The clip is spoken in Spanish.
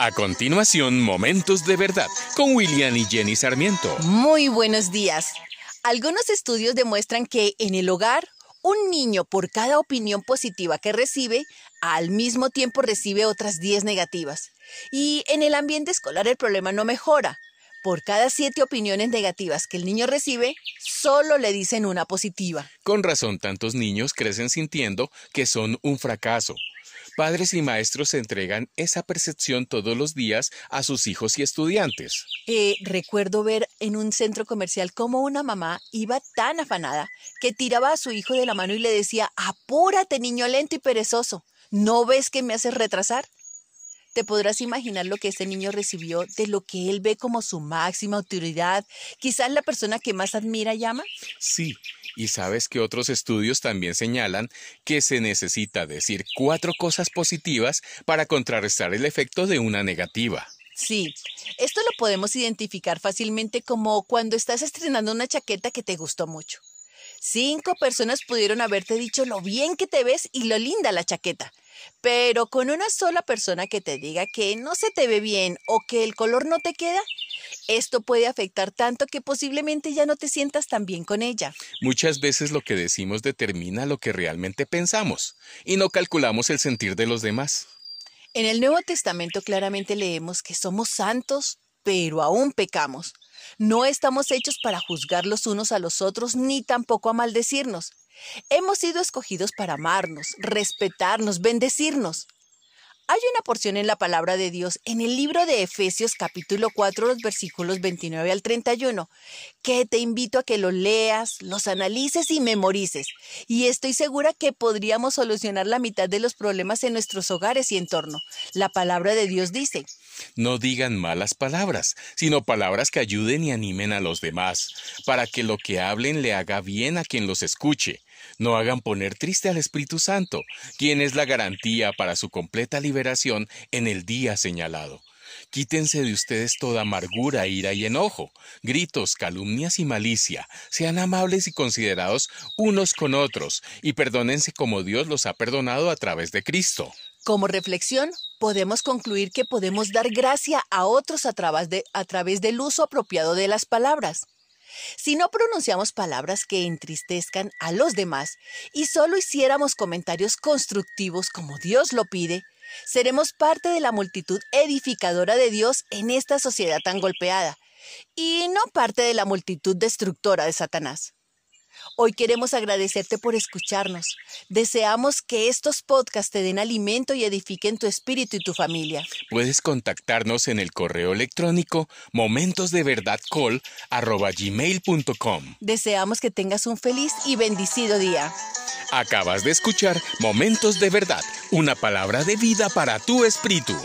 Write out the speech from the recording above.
A continuación, Momentos de Verdad con William y Jenny Sarmiento. Muy buenos días. Algunos estudios demuestran que en el hogar, un niño por cada opinión positiva que recibe, al mismo tiempo recibe otras 10 negativas. Y en el ambiente escolar el problema no mejora. Por cada siete opiniones negativas que el niño recibe, solo le dicen una positiva. Con razón, tantos niños crecen sintiendo que son un fracaso, Padres y maestros entregan esa percepción todos los días a sus hijos y estudiantes. Eh, recuerdo ver en un centro comercial cómo una mamá iba tan afanada que tiraba a su hijo de la mano y le decía, apúrate niño lento y perezoso, ¿no ves que me haces retrasar? Te podrás imaginar lo que ese niño recibió de lo que él ve como su máxima autoridad, quizás la persona que más admira y ama. Sí, y sabes que otros estudios también señalan que se necesita decir cuatro cosas positivas para contrarrestar el efecto de una negativa. Sí, esto lo podemos identificar fácilmente como cuando estás estrenando una chaqueta que te gustó mucho. Cinco personas pudieron haberte dicho lo bien que te ves y lo linda la chaqueta, pero con una sola persona que te diga que no se te ve bien o que el color no te queda, esto puede afectar tanto que posiblemente ya no te sientas tan bien con ella. Muchas veces lo que decimos determina lo que realmente pensamos y no calculamos el sentir de los demás. En el Nuevo Testamento claramente leemos que somos santos, pero aún pecamos. No estamos hechos para juzgar los unos a los otros ni tampoco a maldecirnos. Hemos sido escogidos para amarnos, respetarnos, bendecirnos. Hay una porción en la palabra de Dios en el libro de Efesios capítulo 4, los versículos 29 al 31, que te invito a que los leas, los analices y memorices. Y estoy segura que podríamos solucionar la mitad de los problemas en nuestros hogares y entorno. La palabra de Dios dice, no digan malas palabras, sino palabras que ayuden y animen a los demás, para que lo que hablen le haga bien a quien los escuche. No hagan poner triste al Espíritu Santo, quien es la garantía para su completa liberación en el día señalado. Quítense de ustedes toda amargura, ira y enojo, gritos, calumnias y malicia. Sean amables y considerados unos con otros, y perdónense como Dios los ha perdonado a través de Cristo. Como reflexión, podemos concluir que podemos dar gracia a otros a través, de, a través del uso apropiado de las palabras. Si no pronunciamos palabras que entristezcan a los demás y solo hiciéramos comentarios constructivos como Dios lo pide, seremos parte de la multitud edificadora de Dios en esta sociedad tan golpeada y no parte de la multitud destructora de Satanás. Hoy queremos agradecerte por escucharnos. Deseamos que estos podcasts te den alimento y edifiquen tu espíritu y tu familia. Puedes contactarnos en el correo electrónico momentosdeverdadcall.gmail.com Deseamos que tengas un feliz y bendecido día. Acabas de escuchar Momentos de Verdad, una palabra de vida para tu espíritu.